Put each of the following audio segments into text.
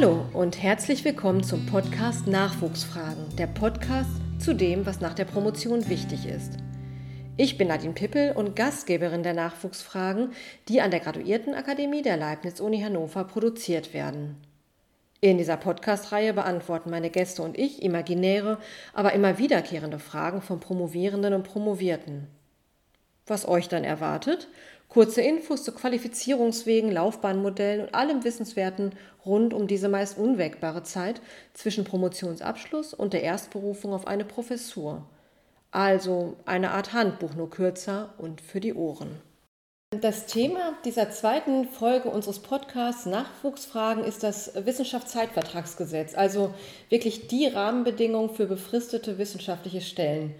Hallo und herzlich willkommen zum Podcast Nachwuchsfragen, der Podcast zu dem, was nach der Promotion wichtig ist. Ich bin Nadine Pippel und Gastgeberin der Nachwuchsfragen, die an der Graduiertenakademie der Leibniz-Uni Hannover produziert werden. In dieser Podcast-Reihe beantworten meine Gäste und ich imaginäre, aber immer wiederkehrende Fragen von Promovierenden und Promovierten. Was euch dann erwartet? Kurze Infos zu Qualifizierungswegen, Laufbahnmodellen und allem Wissenswerten rund um diese meist unwägbare Zeit zwischen Promotionsabschluss und der Erstberufung auf eine Professur. Also eine Art Handbuch, nur kürzer und für die Ohren. Das Thema dieser zweiten Folge unseres Podcasts Nachwuchsfragen ist das Wissenschaftszeitvertragsgesetz, also wirklich die Rahmenbedingungen für befristete wissenschaftliche Stellen.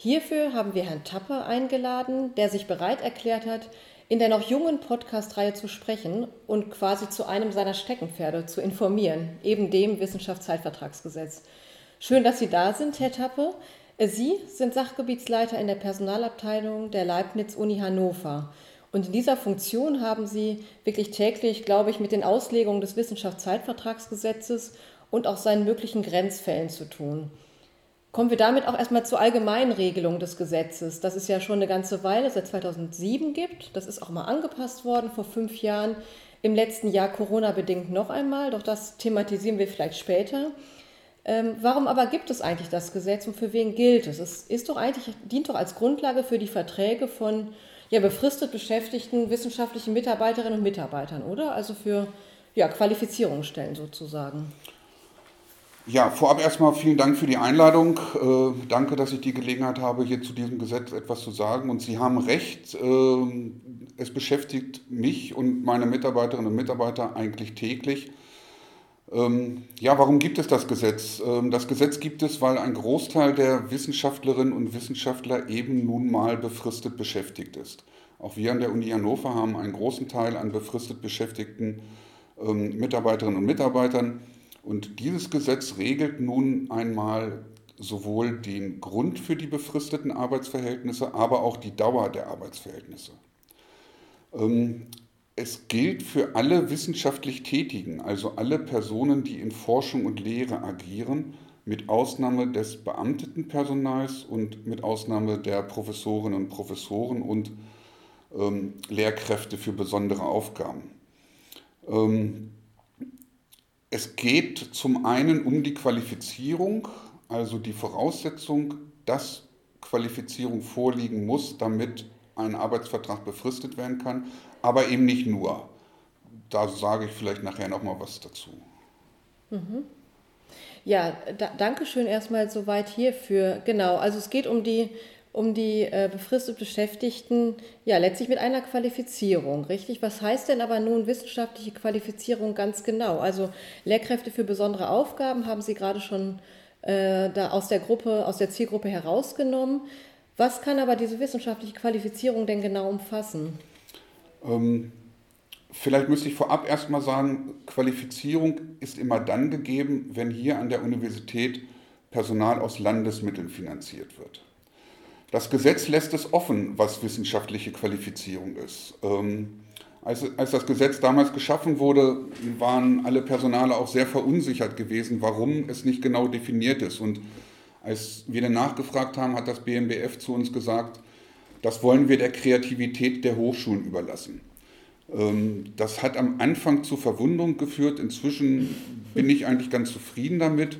Hierfür haben wir Herrn Tappe eingeladen, der sich bereit erklärt hat, in der noch jungen Podcast-Reihe zu sprechen und quasi zu einem seiner Steckenpferde zu informieren, eben dem Wissenschaftszeitvertragsgesetz. Schön, dass Sie da sind, Herr Tappe. Sie sind Sachgebietsleiter in der Personalabteilung der Leibniz-Uni Hannover. Und in dieser Funktion haben Sie wirklich täglich, glaube ich, mit den Auslegungen des Wissenschaftszeitvertragsgesetzes und auch seinen möglichen Grenzfällen zu tun. Kommen wir damit auch erstmal zur allgemeinen Regelung des Gesetzes, das es ja schon eine ganze Weile, seit 2007 gibt. Das ist auch mal angepasst worden vor fünf Jahren. Im letzten Jahr Corona-bedingt noch einmal, doch das thematisieren wir vielleicht später. Ähm, warum aber gibt es eigentlich das Gesetz und für wen gilt es? Es ist doch eigentlich, dient doch als Grundlage für die Verträge von ja, befristet beschäftigten wissenschaftlichen Mitarbeiterinnen und Mitarbeitern, oder? Also für ja, Qualifizierungsstellen sozusagen. Ja, vorab erstmal vielen Dank für die Einladung. Äh, danke, dass ich die Gelegenheit habe, hier zu diesem Gesetz etwas zu sagen. Und Sie haben recht, äh, es beschäftigt mich und meine Mitarbeiterinnen und Mitarbeiter eigentlich täglich. Ähm, ja, warum gibt es das Gesetz? Ähm, das Gesetz gibt es, weil ein Großteil der Wissenschaftlerinnen und Wissenschaftler eben nun mal befristet beschäftigt ist. Auch wir an der Uni Hannover haben einen großen Teil an befristet beschäftigten ähm, Mitarbeiterinnen und Mitarbeitern. Und dieses Gesetz regelt nun einmal sowohl den Grund für die befristeten Arbeitsverhältnisse, aber auch die Dauer der Arbeitsverhältnisse. Ähm, es gilt für alle wissenschaftlich Tätigen, also alle Personen, die in Forschung und Lehre agieren, mit Ausnahme des beamteten Personals und mit Ausnahme der Professorinnen und Professoren und ähm, Lehrkräfte für besondere Aufgaben. Ähm, es geht zum einen um die Qualifizierung, also die Voraussetzung, dass Qualifizierung vorliegen muss, damit ein Arbeitsvertrag befristet werden kann, aber eben nicht nur. Da sage ich vielleicht nachher noch mal was dazu. Mhm. Ja, da, danke schön erstmal soweit hierfür. Genau, also es geht um die um die äh, befristet Beschäftigten, ja, letztlich mit einer Qualifizierung, richtig? Was heißt denn aber nun wissenschaftliche Qualifizierung ganz genau? Also Lehrkräfte für besondere Aufgaben haben Sie gerade schon äh, da aus der Gruppe, aus der Zielgruppe herausgenommen. Was kann aber diese wissenschaftliche Qualifizierung denn genau umfassen? Ähm, vielleicht müsste ich vorab erstmal sagen, Qualifizierung ist immer dann gegeben, wenn hier an der Universität Personal aus Landesmitteln finanziert wird. Das Gesetz lässt es offen, was wissenschaftliche Qualifizierung ist. Ähm, als, als, das Gesetz damals geschaffen wurde, waren alle Personale auch sehr verunsichert gewesen, warum es nicht genau definiert ist. Und als wir dann nachgefragt haben, hat das BMBF zu uns gesagt, das wollen wir der Kreativität der Hochschulen überlassen. Ähm, das hat am Anfang zu Verwunderung geführt. Inzwischen bin ich eigentlich ganz zufrieden damit,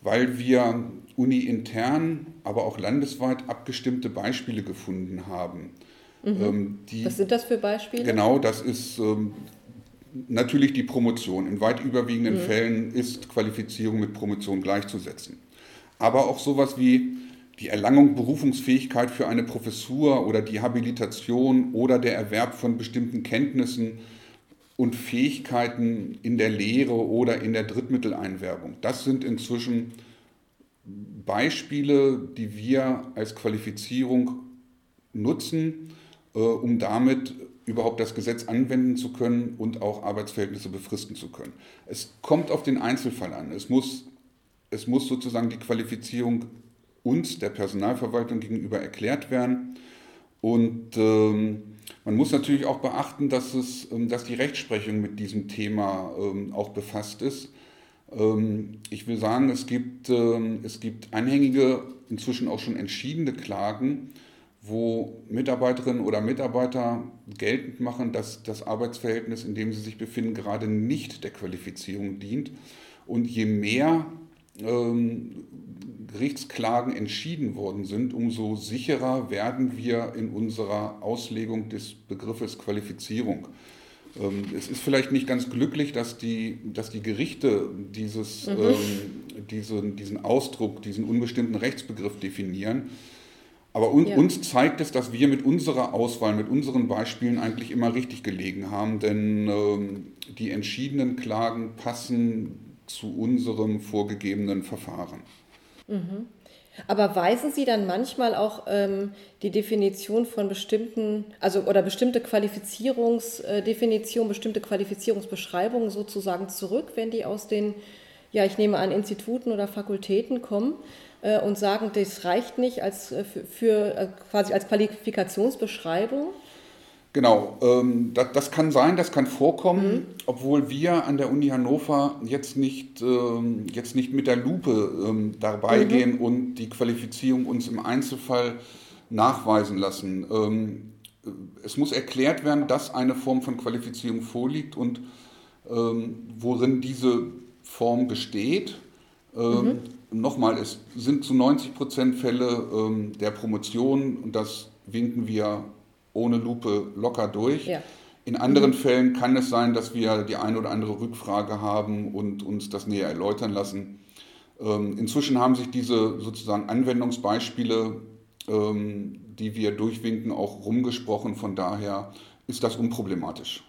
weil wir uni-intern, aber auch landesweit abgestimmte Beispiele gefunden haben. Mhm. Ähm, die, Was sind das für Beispiele? Genau, das ist ähm, natürlich die Promotion. In weit überwiegenden mhm. Fällen ist Qualifizierung mit Promotion gleichzusetzen. Aber auch sowas wie die Erlangung Berufungsfähigkeit für eine Professur oder die Habilitation oder der Erwerb von bestimmten Kenntnissen und Fähigkeiten in der Lehre oder in der Drittmitteleinwerbung. Das sind inzwischen Beispiele, die wir als Qualifizierung nutzen, äh, um damit überhaupt das Gesetz anwenden zu können und auch Arbeitsverhältnisse befristen zu können. Es kommt auf den Einzelfall an. Es muss, es muss sozusagen die Qualifizierung uns, der Personalverwaltung gegenüber erklärt werden. Und ähm, man muss natürlich auch beachten, dass, es, ähm, dass die Rechtsprechung mit diesem Thema ähm, auch befasst ist. Ähm, ich will sagen, es gibt, ähm, es gibt anhängige, inzwischen auch schon entschiedene Klagen, wo Mitarbeiterinnen oder Mitarbeiter geltend machen, dass das Arbeitsverhältnis, in dem sie sich befinden, gerade nicht der Qualifizierung dient. Und je mehr ähm, Gerichtsklagen entschieden worden sind, umso sicherer werden wir in unserer Auslegung des Begriffes Qualifizierung. Ähm, es ist vielleicht nicht ganz glücklich, dass die, dass die Gerichte dieses, mhm. ähm, diesen, diesen Ausdruck, diesen unbestimmten Rechtsbegriff definieren. Aber un, ja. uns zeigt es, dass wir mit unserer Auswahl, mit unseren Beispielen eigentlich immer richtig gelegen haben, denn ähm, die entschiedenen Klagen passen zu unserem vorgegebenen Verfahren. Mhm. Aber weisen Sie dann manchmal auch ähm, die Definition von bestimmten, also oder bestimmte Qualifizierungsdefinitionen, bestimmte Qualifizierungsbeschreibungen sozusagen zurück, wenn die aus den, ja, ich nehme an, Instituten oder Fakultäten kommen äh, und sagen, das reicht nicht als äh, für, für äh, quasi als Qualifikationsbeschreibung? Genau, ähm, das, das, kann sein, das kann vorkommen, mhm. obwohl wir an der Uni Hannover jetzt nicht, ähm, jetzt nicht mit der Lupe ähm, dabei mhm. gehen und die Qualifizierung uns im Einzelfall nachweisen lassen. Ähm, es muss erklärt werden, dass eine Form von Qualifizierung vorliegt und ähm, worin diese Form besteht. Ähm, mhm. Nochmal, es sind zu 90 Prozent Fälle der Promotion und das winken wir ohne Lupe locker durch. Ja. In anderen mhm. Fällen kann es sein, dass wir die eine oder andere Rückfrage haben und uns das näher erläutern lassen. Ähm, inzwischen haben sich diese sozusagen Anwendungsbeispiele, ähm, die wir durchwinken, auch rumgesprochen. Von daher ist das unproblematisch.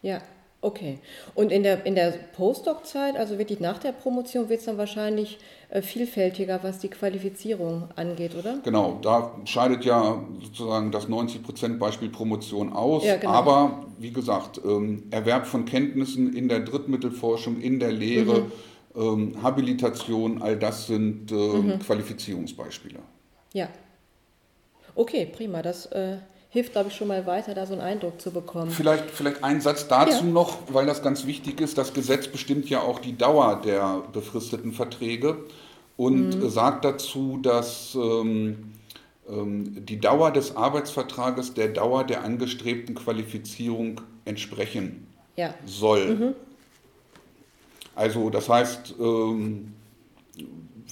Ja, Okay. Und in der, in der Postdoc-Zeit, also wirklich nach der Promotion, wird es dann wahrscheinlich äh, vielfältiger, was die Qualifizierung angeht, oder? Genau, da scheidet ja sozusagen das 90%-Beispiel Promotion aus. Ja, genau. Aber wie gesagt, ähm, Erwerb von Kenntnissen in der Drittmittelforschung, in der Lehre, mhm. ähm, Habilitation, all das sind ähm, mhm. Qualifizierungsbeispiele. Ja. Okay, prima. Das äh, hilft, glaube ich, schon mal weiter, da so einen Eindruck zu bekommen. Vielleicht, vielleicht ein Satz dazu ja. noch, weil das ganz wichtig ist. Das Gesetz bestimmt ja auch die Dauer der befristeten Verträge und mhm. sagt dazu, dass ähm, ähm, die Dauer des Arbeitsvertrages der Dauer der angestrebten Qualifizierung entsprechen ja. soll. Mhm. Also das heißt, ähm,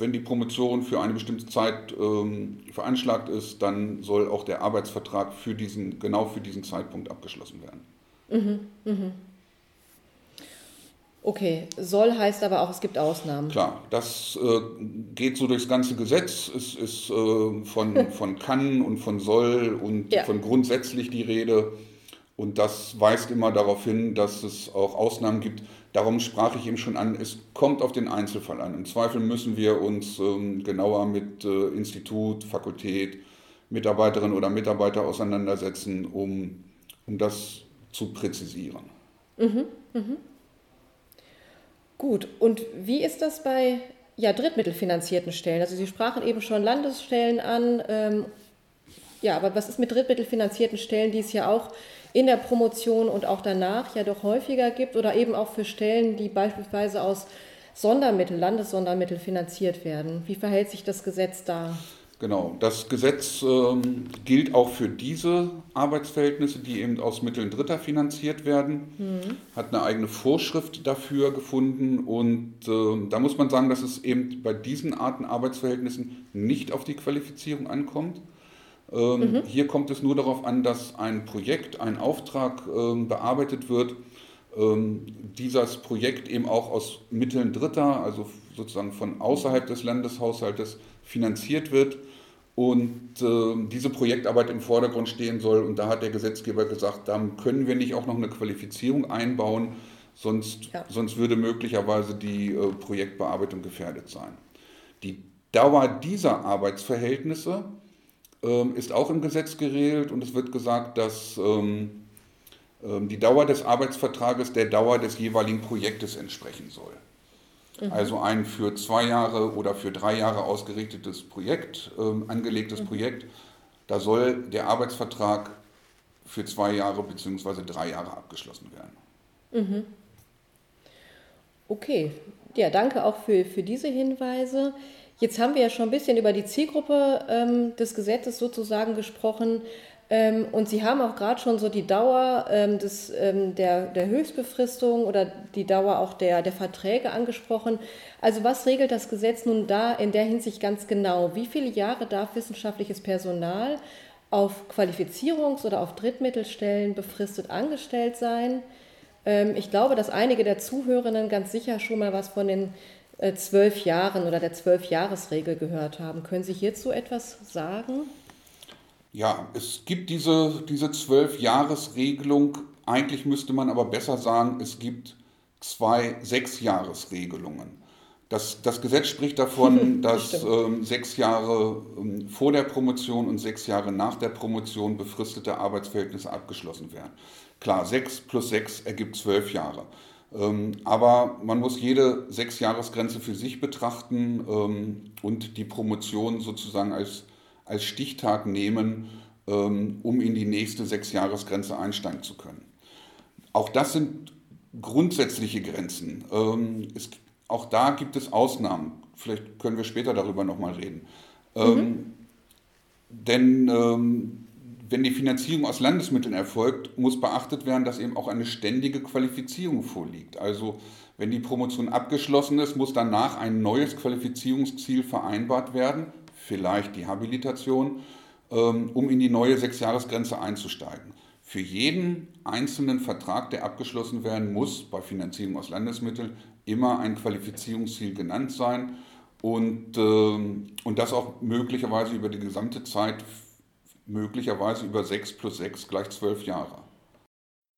wenn die Promotion für eine bestimmte Zeit ähm, veranschlagt ist, dann soll auch der Arbeitsvertrag für diesen, genau für diesen Zeitpunkt abgeschlossen werden. Mhm, mh. Okay, soll heißt aber auch, es gibt Ausnahmen. Klar, das äh, geht so durchs ganze Gesetz. Es ist äh, von, von kann und von soll und ja. von grundsätzlich die Rede. Und das weist immer darauf hin, dass es auch Ausnahmen gibt. Darum sprach ich eben schon an, es kommt auf den Einzelfall an. Im Zweifel müssen wir uns ähm, genauer mit äh, Institut, Fakultät, Mitarbeiterinnen oder Mitarbeiter auseinandersetzen, um, um das zu präzisieren. Mhm, mhm. Gut, und wie ist das bei ja, drittmittelfinanzierten Stellen? Also Sie sprachen eben schon Landesstellen an. Ähm, ja, aber was ist mit drittmittelfinanzierten Stellen, die es ja auch in der Promotion und auch danach ja doch häufiger gibt oder eben auch für Stellen, die beispielsweise aus Sondermitteln, Landessondermittel finanziert werden. Wie verhält sich das Gesetz da? Genau, das Gesetz ähm, gilt auch für diese Arbeitsverhältnisse, die eben aus Mitteln Dritter finanziert werden, mhm. hat eine eigene Vorschrift dafür gefunden und äh, da muss man sagen, dass es eben bei diesen Arten Arbeitsverhältnissen nicht auf die Qualifizierung ankommt, ähm, mhm. Hier kommt es nur darauf an, dass ein Projekt, ein Auftrag ähm, bearbeitet wird. Ähm, dieses Projekt eben auch aus Mitteln Dritter, also sozusagen von außerhalb des Landeshaushaltes finanziert wird und äh, diese Projektarbeit im Vordergrund stehen soll. Und da hat der Gesetzgeber gesagt, da können wir nicht auch noch eine Qualifizierung einbauen, sonst, ja. sonst würde möglicherweise die äh, Projektbearbeitung gefährdet sein. Die Dauer dieser Arbeitsverhältnisse ist auch im Gesetz geregelt und es wird gesagt, dass ähm, ähm, die Dauer des Arbeitsvertrages der Dauer des jeweiligen Projektes entsprechen soll. Mhm. Also ein für zwei Jahre oder für drei Jahre ausgerichtetes Projekt, angelegtes mhm. Projekt, da soll der Arbeitsvertrag für zwei Jahre bzw. drei Jahre abgeschlossen werden. Mhm. Okay, ja, danke auch für, für diese Hinweise. Jetzt haben wir ja schon ein bisschen über die Zielgruppe ähm, des Gesetzes sozusagen gesprochen. Ähm, und Sie haben auch gerade schon so die Dauer ähm, des, ähm, der, der Höchstbefristung oder die Dauer auch der, der Verträge angesprochen. Also was regelt das Gesetz nun da in der Hinsicht ganz genau? Wie viele Jahre darf wissenschaftliches Personal auf Qualifizierungs- oder auf Drittmittelstellen befristet angestellt sein? Ähm, ich glaube, dass einige der Zuhörenden ganz sicher schon mal was von den zwölf Jahren oder der Zwölfjahresregel gehört haben. Können Sie hierzu etwas sagen? Ja, es gibt diese, diese Zwölf-Jahres-Regelung. Eigentlich müsste man aber besser sagen, es gibt zwei Sechs-Jahres-Regelungen. Das, das Gesetz spricht davon, dass ähm, sechs Jahre ähm, vor der Promotion und sechs Jahre nach der Promotion befristete Arbeitsverhältnisse abgeschlossen werden. Klar, sechs plus sechs ergibt zwölf Jahre. Ähm, aber man muss jede Sechsjahresgrenze für sich betrachten ähm, und die Promotion sozusagen als, als Stichtag nehmen, ähm, um in die nächste Sechsjahresgrenze einsteigen zu können. Auch das sind grundsätzliche Grenzen. Es, auch da gibt es Ausnahmen. Vielleicht können wir später darüber nochmal reden. Mhm. denn wenn die Finanzierung aus Landesmitteln erfolgt, muss beachtet werden, dass eben auch eine ständige Qualifizierung vorliegt. Also wenn die Promotion abgeschlossen ist, muss danach ein neues Qualifizierungsziel vereinbart werden, vielleicht die Habilitation, ähm, um in die neue Sechsjahresgrenze einzusteigen. Für jeden einzelnen Vertrag, der abgeschlossen werden muss, bei Finanzierung aus Landesmitteln, immer ein Qualifizierungsziel genannt sein und, ähm, und das auch möglicherweise über die gesamte Zeit möglicherweise über 6 plus 6 gleich 12 Jahre.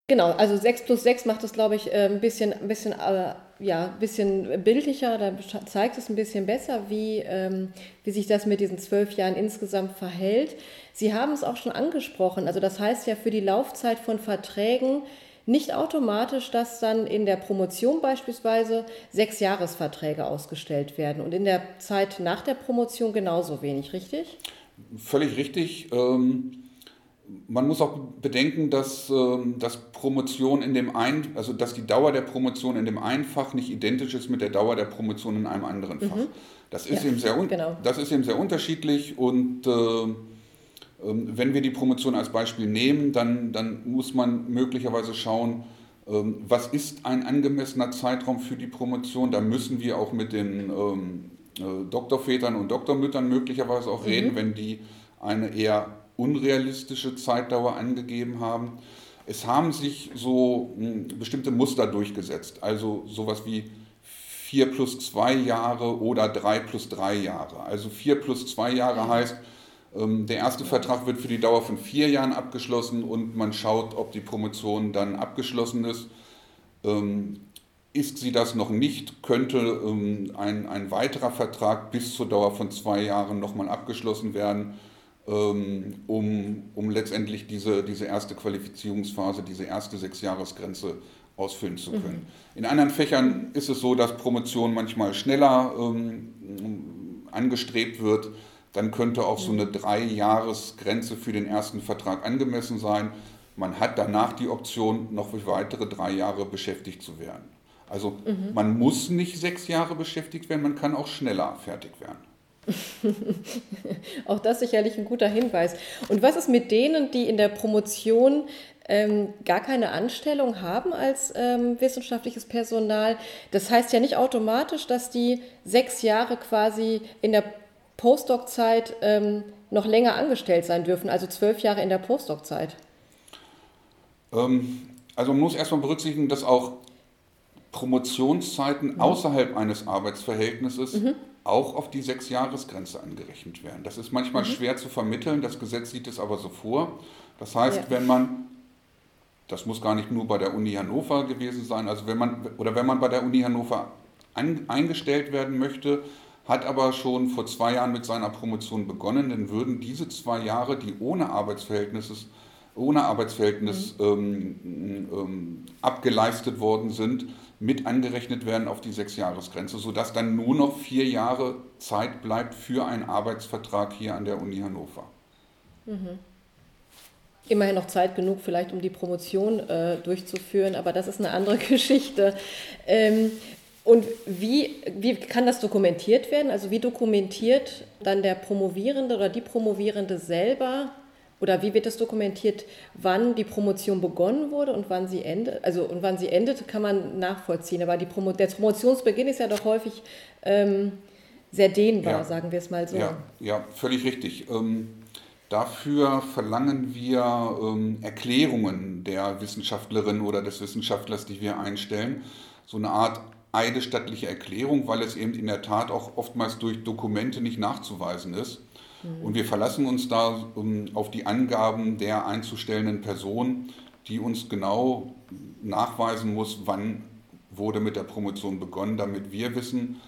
Genau, also 6 plus 6 macht es, glaube ich, äh, ein bisschen, ein bisschen, äh, ja, ein bisschen bildlicher, da zeigt es ein bisschen besser, wie, ähm, wie sich das mit diesen zwölf Jahren insgesamt verhält. Sie haben es auch schon angesprochen, also das heißt ja für die Laufzeit von Verträgen nicht automatisch, dass dann in der Promotion beispielsweise sechs Jahresverträge ausgestellt werden und in der Zeit nach der Promotion genauso wenig, richtig? Völlig richtig. Ähm, man muss auch bedenken, dass, ähm, dass Promotion in dem ein, also dass die Dauer der Promotion in dem einen Fach nicht identisch ist mit der Dauer der Promotion in einem anderen Fach. Mhm. Das, ist ja, eben sehr, genau. das ist eben sehr unterschiedlich und äh, ähm, wenn wir die Promotion als Beispiel nehmen, dann, dann muss man möglicherweise schauen, was ist ein angemessener Zeitraum für die Promotion. Da müssen wir auch mit den Doktorvätern und Doktormüttern möglicherweise auch reden, mhm. wenn die eine eher unrealistische Zeitdauer angegeben haben. Es haben sich so hm, bestimmte Muster durchgesetzt, also sowas wie 4 plus 2 Jahre oder 3 plus 3 Jahre. Also 4 plus 2 Jahre heißt, ähm, der erste Vertrag wird für die Dauer von vier Jahren abgeschlossen und man schaut, ob die Promotion dann abgeschlossen ist. Ist sie das noch nicht, könnte ähm, ein, ein weiterer Vertrag bis zur Dauer von zwei Jahren nochmal abgeschlossen werden, ähm, um, um letztendlich diese, diese erste Qualifizierungsphase, diese erste Sechsjahresgrenze ausfüllen zu können. Mhm. In anderen Fächern ist es so, dass Promotion manchmal schneller ähm, angestrebt wird. Dann könnte auch so eine Drei-Jahres-Grenze für den ersten Vertrag angemessen sein. Man hat danach die Option, noch für weitere drei Jahre beschäftigt zu werden. Also mhm. man muss nicht sechs Jahre beschäftigt werden, man kann auch schneller fertig werden. auch das sicherlich ein guter Hinweis. Und was ist mit denen, die in der Promotion ähm, gar keine Anstellung haben als ähm, wissenschaftliches Personal? Das heißt ja nicht automatisch, dass die sechs Jahre quasi in der Postdoc-Zeit ähm, noch länger angestellt sein dürfen, also zwölf Jahre in der Postdoc-Zeit. Ähm, also man muss erstmal berücksichtigen, dass auch Promotionszeiten mhm. außerhalb eines Arbeitsverhältnisses mhm. auch auf die Sechsjahresgrenze angerechnet werden. Das ist manchmal mhm. schwer zu vermitteln, das Gesetz sieht es aber so vor. Das heißt, ja. wenn man, das muss gar nicht nur bei der Uni Hannover gewesen sein, also wenn man, oder wenn man bei der Uni Hannover an, eingestellt werden möchte, hat aber schon vor zwei Jahren mit seiner Promotion begonnen, dann würden diese zwei Jahre, die ohne Arbeitsverhältnis, ohne Arbeitsverhältnis mhm. ähm, ähm, abgeleistet worden sind, mit angerechnet werden auf die Sechsjahresgrenze, sodass dann nur noch vier Jahre Zeit bleibt für einen Arbeitsvertrag hier an der Uni Hannover. Mhm. immerhin noch Zeit genug, vielleicht um die Promotion äh, durchzuführen, aber das ist eine andere Geschichte. Ähm, und wie, wie kann das dokumentiert werden? Also wie dokumentiert dann der Promovierende oder die Promovierende selber oder wie wird das dokumentiert, wann die Promotion begonnen wurde und wann sie endet? Also und wann sie endet, kann man nachvollziehen. Aber die Promo der Promotionsbeginn ist ja doch häufig ähm, sehr dehnbar, ja. sagen wir es mal so. Ja, ja völlig richtig. Ähm, dafür verlangen wir ähm, Erklärungen der Wissenschaftlerin oder des Wissenschaftlers, die wir einstellen. So eine Art eidesstattliche Erklärung, weil es eben in der Tat auch oftmals durch Dokumente nicht nachzuweisen ist. Und wir verlassen uns da um, auf die Angaben der einzustellenden Person, die uns genau nachweisen muss, wann wurde mit der Promotion begonnen, damit wir wissen,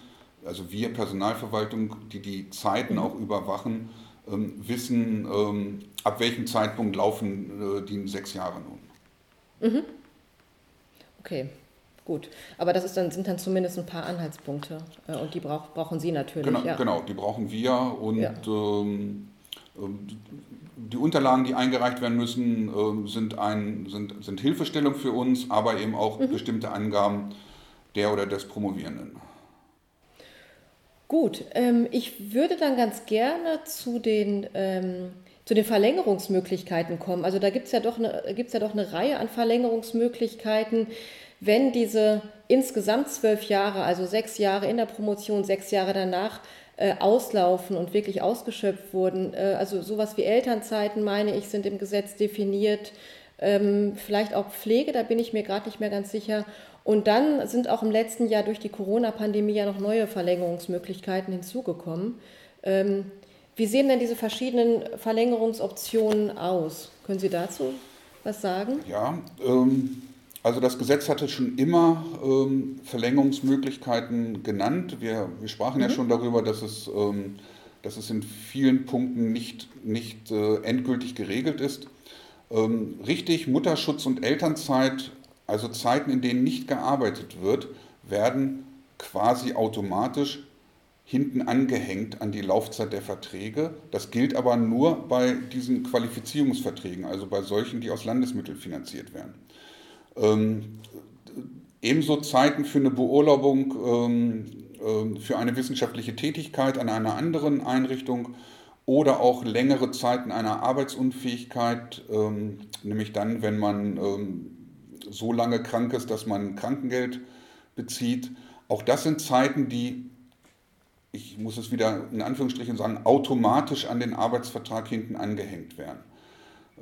also wir Personalverwaltung, die die Zeiten auch überwachen, ähm, wissen, ähm, ab welchem Zeitpunkt laufen äh, die sechs Jahre nun. Mhm. Okay. Gut, aber das ist dann, sind dann zumindest ein paar Anhaltspunkte äh, und die brauch, brauchen Sie natürlich. Genau, ja. genau, die brauchen wir und ja. ähm, ähm die Unterlagen, die eingereicht werden müssen, äh, sind, ein, sind, sind Hilfestellung für uns, aber eben auch mhm. bestimmte Angaben der oder des Promovierenden. Gut, ähm, ich würde dann ganz gerne zu den, ähm, zu den Verlängerungsmöglichkeiten kommen. Also da gibt es ja, doch eine, ja doch eine Reihe an Verlängerungsmöglichkeiten wenn diese insgesamt zwölf Jahre, also sechs Jahre in der Promotion, sechs Jahre danach äh, auslaufen und wirklich ausgeschöpft wurden, äh, also sowas wie Elternzeiten, meine ich, sind im Gesetz definiert, ähm, vielleicht auch Pflege, da bin ich mir gerade nicht mehr ganz sicher. Und dann sind auch im letzten Jahr durch die Corona-Pandemie ja noch neue Verlängerungsmöglichkeiten hinzugekommen. Ähm, wie sehen denn diese verschiedenen Verlängerungsoptionen aus? Können Sie dazu was sagen? Ja, ähm, also das Gesetz hatte schon immer ähm, Verlängerungsmöglichkeiten genannt. Wir, wir sprachen mhm. ja schon darüber, dass es, ähm, dass es in vielen Punkten nicht, nicht äh, endgültig geregelt ist. Ähm, richtig, Mutterschutz und Elternzeit, also Zeiten, in denen nicht gearbeitet wird, werden quasi automatisch hinten angehängt an die Laufzeit der Verträge. Das gilt aber nur bei diesen Qualifizierungsverträgen, also bei solchen, die aus Landesmitteln finanziert werden. Ähm, ebenso Zeiten für eine Beurlaubung ähm, äh, für eine wissenschaftliche Tätigkeit an einer anderen Einrichtung oder auch längere Zeiten einer Arbeitsunfähigkeit, ähm, nämlich dann, wenn man ähm, so lange krank ist, dass man Krankengeld bezieht. Auch das sind Zeiten, die, ich muss es wieder in Anführungsstrichen sagen, automatisch an den Arbeitsvertrag hinten angehängt werden.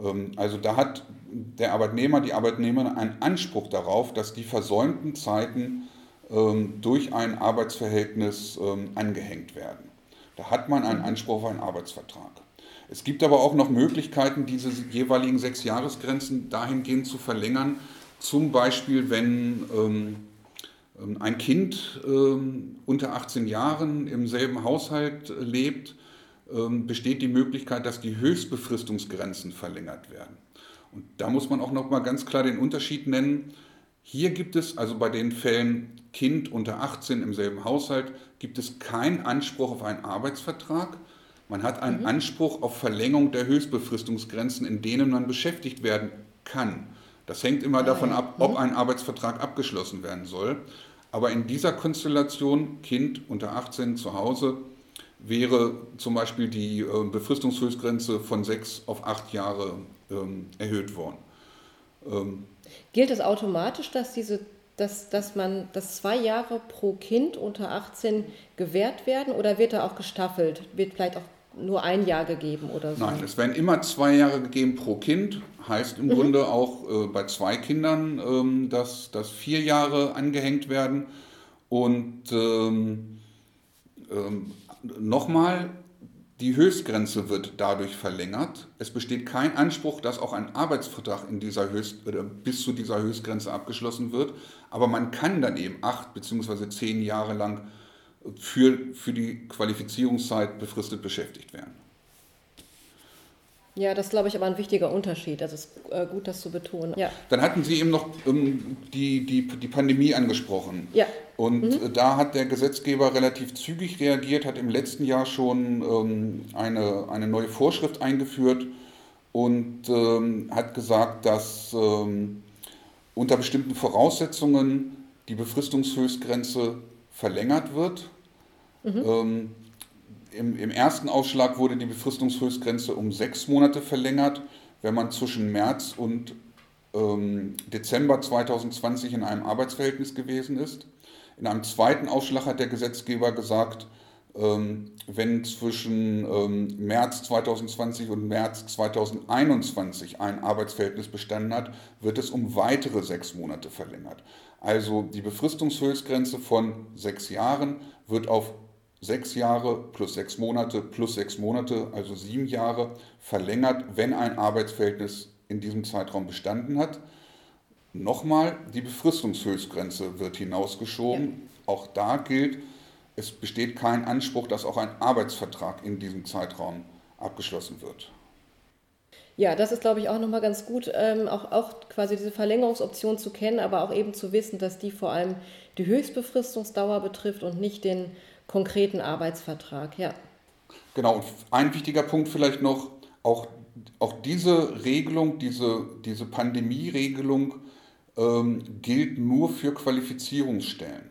Ähm, also da hat der Arbeitnehmer, die Arbeitnehmerin einen Anspruch darauf, dass die versäumten Zeiten ähm, durch ein Arbeitsverhältnis ähm, angehängt werden. Da hat man einen Anspruch auf einen Arbeitsvertrag. Es gibt aber auch noch Möglichkeiten, diese jeweiligen sechs Jahresgrenzen dahingehend zu verlängern, zum Beispiel wenn ein Kind unter 18 Jahren im selben Haushalt lebt ähm, besteht die Möglichkeit, dass die Höchstbefristungsgrenzen verlängert werden. Und da muss man auch noch mal ganz klar den Unterschied nennen. Hier gibt es also bei den Fällen Kind unter 18 im selben Haushalt gibt es keinen Anspruch auf einen Arbeitsvertrag. Man hat einen mhm. Anspruch auf Verlängerung der Höchstbefristungsgrenzen, in denen man beschäftigt werden kann. Das hängt immer ah, davon ab, ob mhm. ein Arbeitsvertrag abgeschlossen werden soll. Aber in dieser Konstellation, Kind unter 18 zu Hause, wäre zum Beispiel die äh, Befristungshöchstgrenze von sechs auf acht Jahre ähm, erhöht worden. Ähm, Gilt es automatisch, dass, diese, dass, dass, man, dass zwei Jahre pro Kind unter 18 gewährt werden oder wird da auch gestaffelt? Wird vielleicht auch nur ein Jahr gegeben oder so? Nein, es werden immer zwei Jahre gegeben pro Kind. Heißt im mhm. Grunde auch äh, bei zwei Kindern, ähm, dass, dass vier Jahre angehängt werden. Und ähm, ähm, nochmal, die Höchstgrenze wird dadurch verlängert. Es besteht kein Anspruch, dass auch ein Arbeitsvertrag in dieser Höchst, bis zu dieser Höchstgrenze abgeschlossen wird. Aber man kann dann eben acht bzw. zehn Jahre lang für, für die Qualifizierungszeit befristet beschäftigt werden. Ja, das ist, glaube ich, aber ein wichtiger Unterschied. Das ist äh, gut, das zu betonen. Ja. Dann hatten Sie eben noch ähm, die, die, die Pandemie angesprochen. Ja. Und mhm. da hat der Gesetzgeber relativ zügig reagiert, hat im letzten Jahr schon ähm, eine, eine neue Vorschrift eingeführt, und ähm, hat gesagt, dass ähm, unter bestimmten Voraussetzungen die Befristungshöchstgrenze verlängert wird. Mhm. Im, Im ersten Aufschlag wurde die Befristungshöchstgrenze um sechs Monate verlängert, wenn man zwischen März und ähm, Dezember 2020 in einem Arbeitsverhältnis gewesen ist. In einem zweiten Aufschlag hat der Gesetzgeber gesagt, ähm, wenn zwischen ähm, März 2020 und März 2021 ein Arbeitsverhältnis bestanden hat, wird es um weitere sechs Monate verlängert. Also die Befristungshöchstgrenze von sechs Jahren wird auf sechs Jahre plus sechs Monate plus sechs Monate, also sieben Jahre, verlängert, wenn ein Arbeitsverhältnis in diesem Zeitraum bestanden hat. Nochmal, die Befristungshöchstgrenze wird hinausgeschoben. Ja. Auch da gilt, es besteht kein Anspruch, dass auch ein Arbeitsvertrag in diesem Zeitraum abgeschlossen wird. Ja, das ist, glaube ich, auch nochmal ganz gut, ähm, auch, auch quasi diese Verlängerungsoption zu kennen, aber auch eben zu wissen, dass die vor allem die Höchstbefristungsdauer betrifft und nicht den konkreten Arbeitsvertrag. Ja. Genau, und ein wichtiger Punkt vielleicht noch, auch, auch diese Regelung, diese, diese Pandemie-Regelung ähm, gilt nur für Qualifizierungsstellen.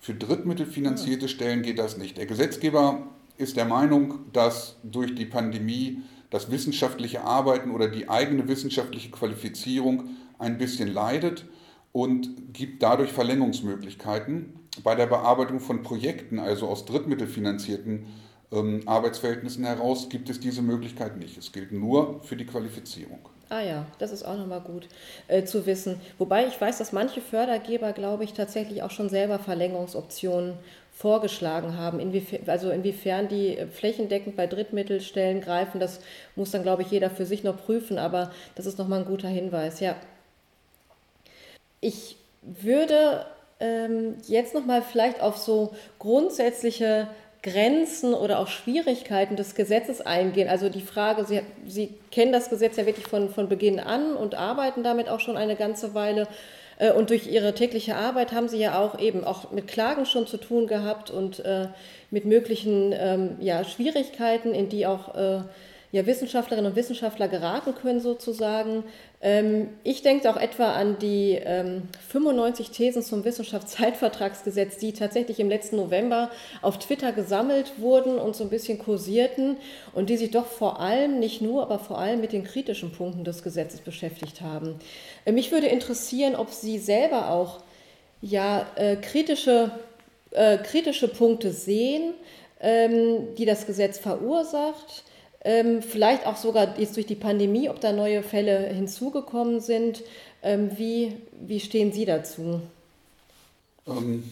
Für drittmittelfinanzierte Stellen geht das nicht. Der Gesetzgeber ist der Meinung, dass durch die Pandemie das wissenschaftliche Arbeiten oder die eigene wissenschaftliche Qualifizierung ein bisschen leidet und gibt dadurch Verlängerungsmöglichkeiten. Bei der Bearbeitung von Projekten, also aus drittmittelfinanzierten ähm, Arbeitsverhältnissen heraus, gibt es diese Möglichkeit nicht. Es gilt nur für die Qualifizierung. Ah ja, das ist auch nochmal gut äh, zu wissen. Wobei ich weiß, dass manche Fördergeber, glaube ich, tatsächlich auch schon selber Verlängerungsoptionen vorgeschlagen haben. Inwiefern, also inwiefern die äh, flächendeckend bei Drittmittelstellen greifen, das muss dann, glaube ich, jeder für sich noch prüfen, aber das ist nochmal ein guter Hinweis, ja. Ich würde ähm, jetzt nochmal vielleicht auf so grundsätzliche Grenzen oder auch Schwierigkeiten des Gesetzes eingehen. Also die Frage, Sie, Sie kennen das Gesetz ja wirklich von, von Beginn an und arbeiten damit auch schon eine ganze Weile. Äh, und durch Ihre tägliche Arbeit haben Sie ja auch eben auch mit Klagen schon zu tun gehabt und äh, mit möglichen ähm, ja, Schwierigkeiten, in die auch äh, ja, Wissenschaftlerinnen und Wissenschaftler geraten können sozusagen. Ähm, ich denke auch etwa an die ähm, 95 Thesen zum Wissenschaftszeitvertragsgesetz, die tatsächlich im letzten November auf Twitter gesammelt wurden und so ein bisschen kursierten und die sich doch vor allem, nicht nur, aber vor allem mit den kritischen Punkten des Gesetzes beschäftigt haben. Äh, mich würde interessieren, ob Sie selber auch ja, äh, kritische, äh, kritische Punkte sehen, ähm, die das Gesetz verursacht ähm, vielleicht auch sogar jetzt durch die Pandemie, ob da neue Fälle hinzugekommen sind. Ähm, wie, wie stehen Sie dazu? Ähm,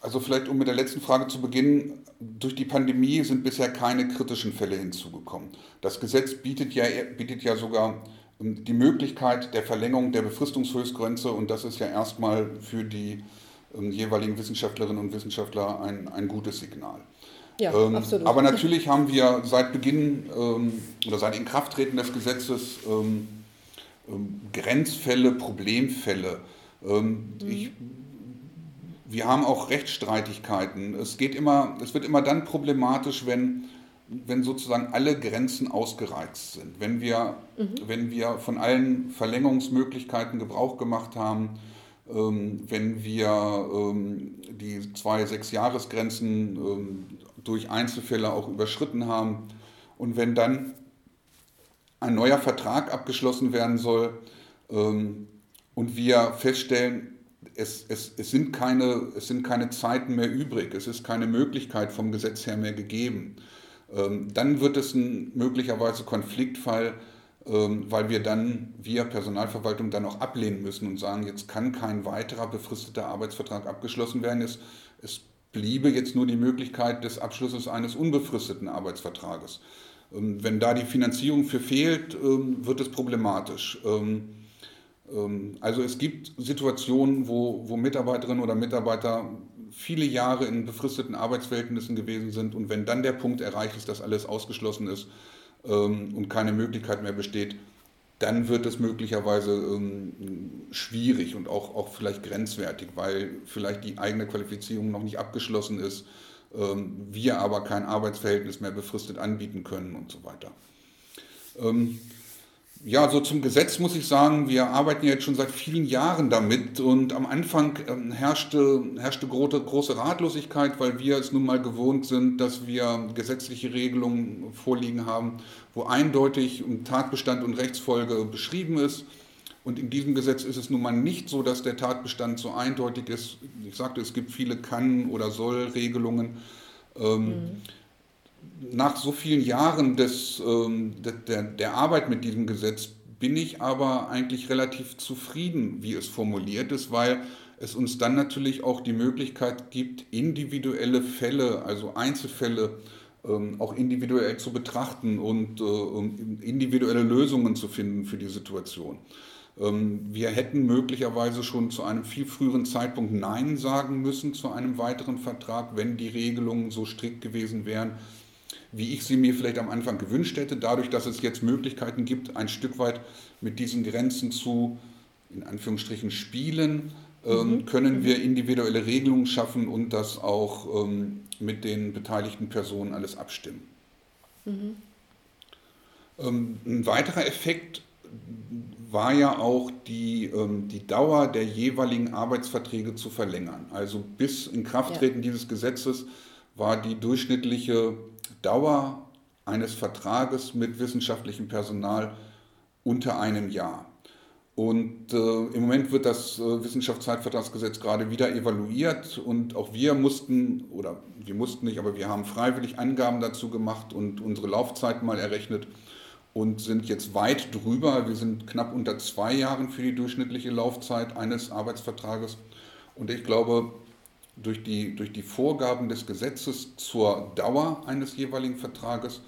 also vielleicht, um mit der letzten Frage zu beginnen, durch die Pandemie sind bisher keine kritischen Fälle hinzugekommen. Das Gesetz bietet ja, bietet ja sogar ähm, die Möglichkeit der Verlängerung der Befristungshöchstgrenze und das ist ja erstmal für die ähm, jeweiligen Wissenschaftlerinnen und Wissenschaftler ein, ein gutes Signal. Ja, ähm, absolut. Aber natürlich haben wir seit Beginn ähm, oder seit Inkrafttreten des Gesetzes ähm, ähm Grenzfälle, Problemfälle. Ähm, mhm. Ich, wir haben auch Rechtsstreitigkeiten. Es, geht immer, es wird immer dann problematisch, wenn, wenn sozusagen alle Grenzen ausgereizt sind. Wenn wir, mhm. wenn wir von allen Verlängerungsmöglichkeiten Gebrauch gemacht haben, ähm, wenn wir die zwei Sechs-Jahres-Grenzen durch Einzelfälle auch überschritten haben. Und wenn dann ein neuer Vertrag abgeschlossen werden soll ähm, und wir feststellen, es, es, es, sind keine, es sind keine Zeiten mehr übrig, es ist keine Möglichkeit vom Gesetz her mehr gegeben, ähm, dann wird es ein möglicherweise Konfliktfall, ähm, weil wir dann, wir Personalverwaltung, dann auch ablehnen müssen und sagen, jetzt kann kein weiterer befristeter Arbeitsvertrag abgeschlossen werden. Es, es bliebe jetzt nur die Möglichkeit des Abschlusses eines unbefristeten Arbeitsvertrages. Ähm, wenn da die Finanzierung für fehlt, ähm, wird es problematisch. Ähm, also es gibt Situationen, wo, wo Mitarbeiterinnen oder Mitarbeiter viele Jahre in befristeten Arbeitsverhältnissen gewesen sind und wenn dann der Punkt erreicht ist, dass alles ausgeschlossen ist und keine Möglichkeit mehr besteht, dann wird es möglicherweise ähm, schwierig und auch, auch vielleicht grenzwertig, weil vielleicht die eigene Qualifizierung noch nicht abgeschlossen ist, ähm, wir aber kein Arbeitsverhältnis mehr befristet anbieten können und so weiter. Ähm, Ja, so zum Gesetz muss ich sagen, wir arbeiten jetzt schon seit vielen Jahren damit und am Anfang ähm, herrschte, herrschte große, große Ratlosigkeit, weil wir es nun mal gewohnt sind, dass wir gesetzliche Regelungen vorliegen haben, wo eindeutig Tatbestand und Rechtsfolge beschrieben ist. Und in diesem Gesetz ist es nun mal nicht so, dass der Tatbestand so eindeutig ist. Ich sagte, es gibt viele Kann- oder Soll-Regelungen. Ähm, mhm nach so vielen Jahren des, ähm, der, der Arbeit mit diesem Gesetz bin ich aber eigentlich relativ zufrieden, wie es formuliert ist, weil es uns dann natürlich auch die Möglichkeit gibt, individuelle Fälle, also Einzelfälle, ähm, auch individuell zu betrachten und äh, individuelle Lösungen zu finden für die Situation. Ähm, wir hätten möglicherweise schon zu einem viel früheren Zeitpunkt Nein sagen müssen zu einem weiteren Vertrag, wenn die Regelungen so strikt gewesen wären, wie ich sie mir vielleicht am Anfang gewünscht hätte. Dadurch, dass es jetzt Möglichkeiten gibt, ein Stück weit mit diesen Grenzen zu, in Anführungsstrichen, spielen, ähm, mhm. können wir individuelle Regelungen schaffen und das auch ähm, mit den beteiligten Personen alles abstimmen. Mhm. Ähm, ein weiterer Effekt war ja auch die, ähm, die Dauer der jeweiligen Arbeitsverträge zu verlängern. Also bis Inkrafttreten ja. dieses Gesetzes war die durchschnittliche Dauer eines Vertrages mit wissenschaftlichem Personal unter einem Jahr. Und äh, im Moment wird das äh, Wissenschaftszeitvertragsgesetz gerade wieder evaluiert und auch wir mussten, oder wir mussten nicht, aber wir haben freiwillig Angaben dazu gemacht und unsere Laufzeit mal errechnet und sind jetzt weit drüber. Wir sind knapp unter zwei Jahren für die durchschnittliche Laufzeit eines Arbeitsvertrages. Und ich glaube, durch die, durch die Vorgaben des Gesetzes zur Dauer eines jeweiligen Vertrages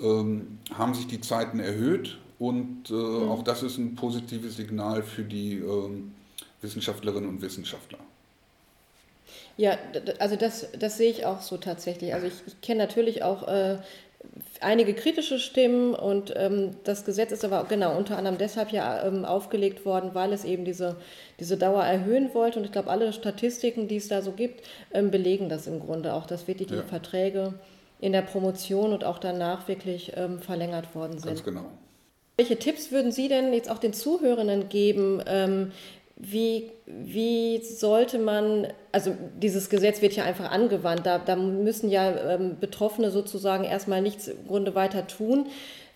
ähm, haben sich die Zeiten erhöht und äh, mhm. auch das ist ein positives Signal für die ähm, Wissenschaftlerinnen und Wissenschaftler. Ja, also das, das sehe ich auch so tatsächlich. Also ich, ich kenne natürlich auch äh, einige kritische Stimmen und ähm, das Gesetz ist aber genau unter anderem deshalb ja ähm, aufgelegt worden, weil es eben diese, diese Dauer erhöhen wollte und ich glaube, alle Statistiken, die es da so gibt, ähm, belegen das im Grunde auch, dass wirklich die ja. Verträge in der Promotion und auch danach wirklich ähm, verlängert worden sind. Ganz genau. Welche Tipps würden Sie denn jetzt auch den Zuhörenden geben, ähm, wie, wie sollte man, also dieses Gesetz wird ja einfach angewandt, da, da müssen ja ähm, Betroffene sozusagen erstmal nichts im Grunde weiter tun.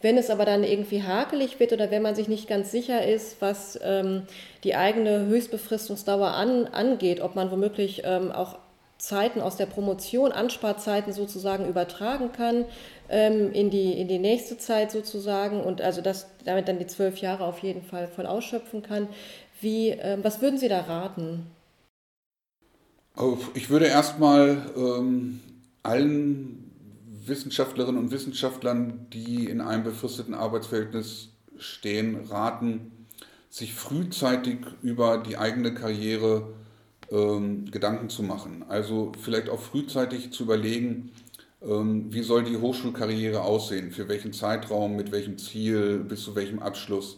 Wenn es aber dann irgendwie hakelig wird oder wenn man sich nicht ganz sicher ist, was ähm, die eigene Höchstbefristungsdauer an, angeht, ob man womöglich ähm, auch Zeiten aus der Promotion, Ansparzeiten sozusagen übertragen kann ähm, in, die, in die nächste Zeit sozusagen und also dass damit dann die zwölf Jahre auf jeden Fall voll ausschöpfen kann. Wie, äh, was würden Sie da raten? Ich würde erstmal ähm, allen Wissenschaftlerinnen und Wissenschaftlern, die in einem befristeten Arbeitsverhältnis stehen, raten, sich frühzeitig über die eigene Karriere ähm, Gedanken zu machen. Also vielleicht auch frühzeitig zu überlegen, ähm, wie soll die Hochschulkarriere aussehen, für welchen Zeitraum, mit welchem Ziel, bis zu welchem Abschluss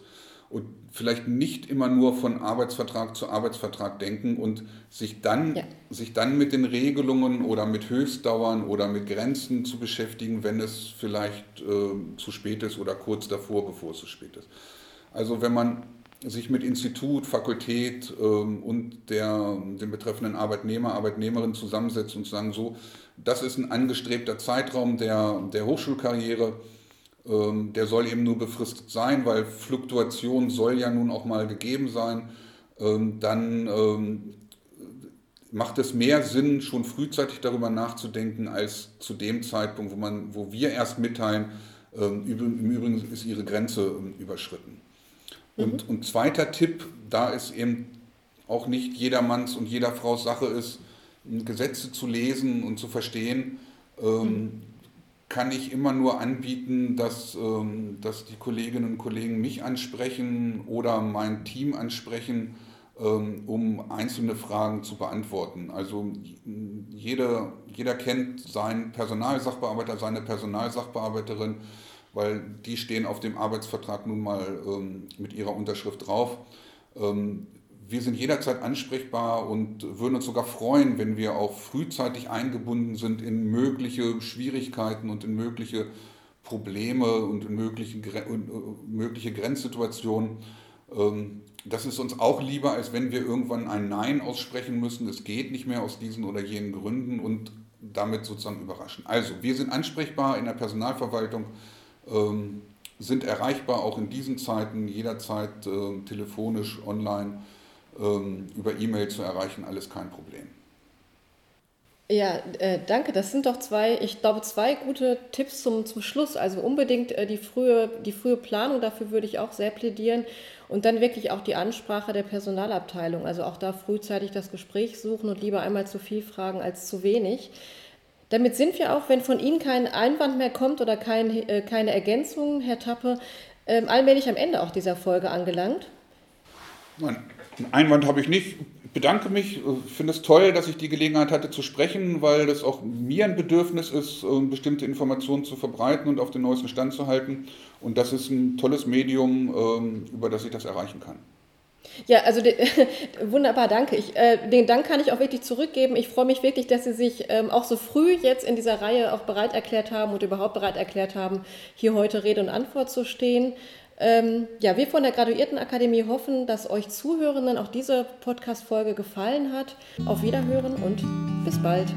und vielleicht nicht immer nur von Arbeitsvertrag zu Arbeitsvertrag denken und sich dann, ja. sich dann mit den Regelungen oder mit Höchstdauern oder mit Grenzen zu beschäftigen, wenn es vielleicht äh, zu spät ist oder kurz davor, bevor es zu spät ist. Also wenn man sich mit Institut, Fakultät ähm, und der, dem betreffenden Arbeitnehmer, Arbeitnehmerin zusammensetzt und sagen, so, das ist ein angestrebter Zeitraum der, der Hochschulkarriere, ähm, der soll eben nur befristet sein, weil Fluktuation soll ja nun auch mal gegeben sein. Ähm, dann ähm, macht es mehr Sinn, schon frühzeitig darüber nachzudenken, als zu dem Zeitpunkt, wo, man, wo wir erst mitteilen, im Übrigen ist ihre Grenze überschritten. Mhm. Und, und zweiter Tipp, da es eben auch nicht jedermanns und jeder Frau's Sache ist, Gesetze zu lesen und zu verstehen, mhm kann ich immer nur anbieten, dass, ähm, dass die Kolleginnen und Kollegen mich ansprechen oder mein Team ansprechen, ähm, um einzelne Fragen zu beantworten. Also jeder, jeder kennt seinen Personalsachbearbeiter, seine Personalsachbearbeiterin, weil die stehen auf dem Arbeitsvertrag nun mal ähm, mit ihrer Unterschrift drauf wir sind jederzeit ansprechbar und würden uns sogar freuen, wenn wir auch frühzeitig eingebunden sind in mögliche Schwierigkeiten und in mögliche Probleme und, möglichen, und äh, mögliche Grenzsituationen. Ähm, das ist uns auch lieber, als wenn wir irgendwann ein Nein aussprechen müssen. Es geht nicht mehr aus diesen oder jenen Gründen und damit sozusagen überraschen. Also, wir sind ansprechbar in der Personalverwaltung, ähm, sind erreichbar auch in diesen Zeiten, jederzeit äh, telefonisch, online, über E-Mail zu erreichen, alles kein Problem. Ja, äh, danke. Das sind doch zwei, ich glaube, zwei gute Tipps zum, zum Schluss. Also unbedingt äh, die, frühe, die frühe Planung, dafür würde ich auch sehr plädieren. Und dann wirklich auch die Ansprache der Personalabteilung. Also auch da frühzeitig das Gespräch suchen und lieber einmal zu viel fragen als zu wenig. Damit sind wir auch, wenn von Ihnen kein Einwand mehr kommt oder kein, äh, keine Ergänzung, Herr Tappe, äh, allmählich am Ende auch dieser Folge angelangt. Einen Einwand habe ich nicht bedanke mich, äh, finde es toll, dass ich die Gelegenheit hatte zu sprechen, weil das auch mir ein Bedürfnis ist, äh, bestimmte Informationen zu verbreiten und auf den neuesten Stand zu halten. Und das ist ein tolles Medium, ähm, über das ich das erreichen kann. Ja, also wunderbar, danke. Ich, äh, den Dank kann ich auch wirklich zurückgeben. Ich freue mich wirklich, dass Sie sich ähm, auch so früh jetzt in dieser Reihe auch bereit erklärt haben und überhaupt bereit erklärt haben, hier heute Rede und Antwort zu stehen. Ähm, ja, wir von der Graduiertenakademie hoffen, dass euch Zuhörenden auch diese Podcast-Folge gefallen hat. Auf Wiederhören und bis bald.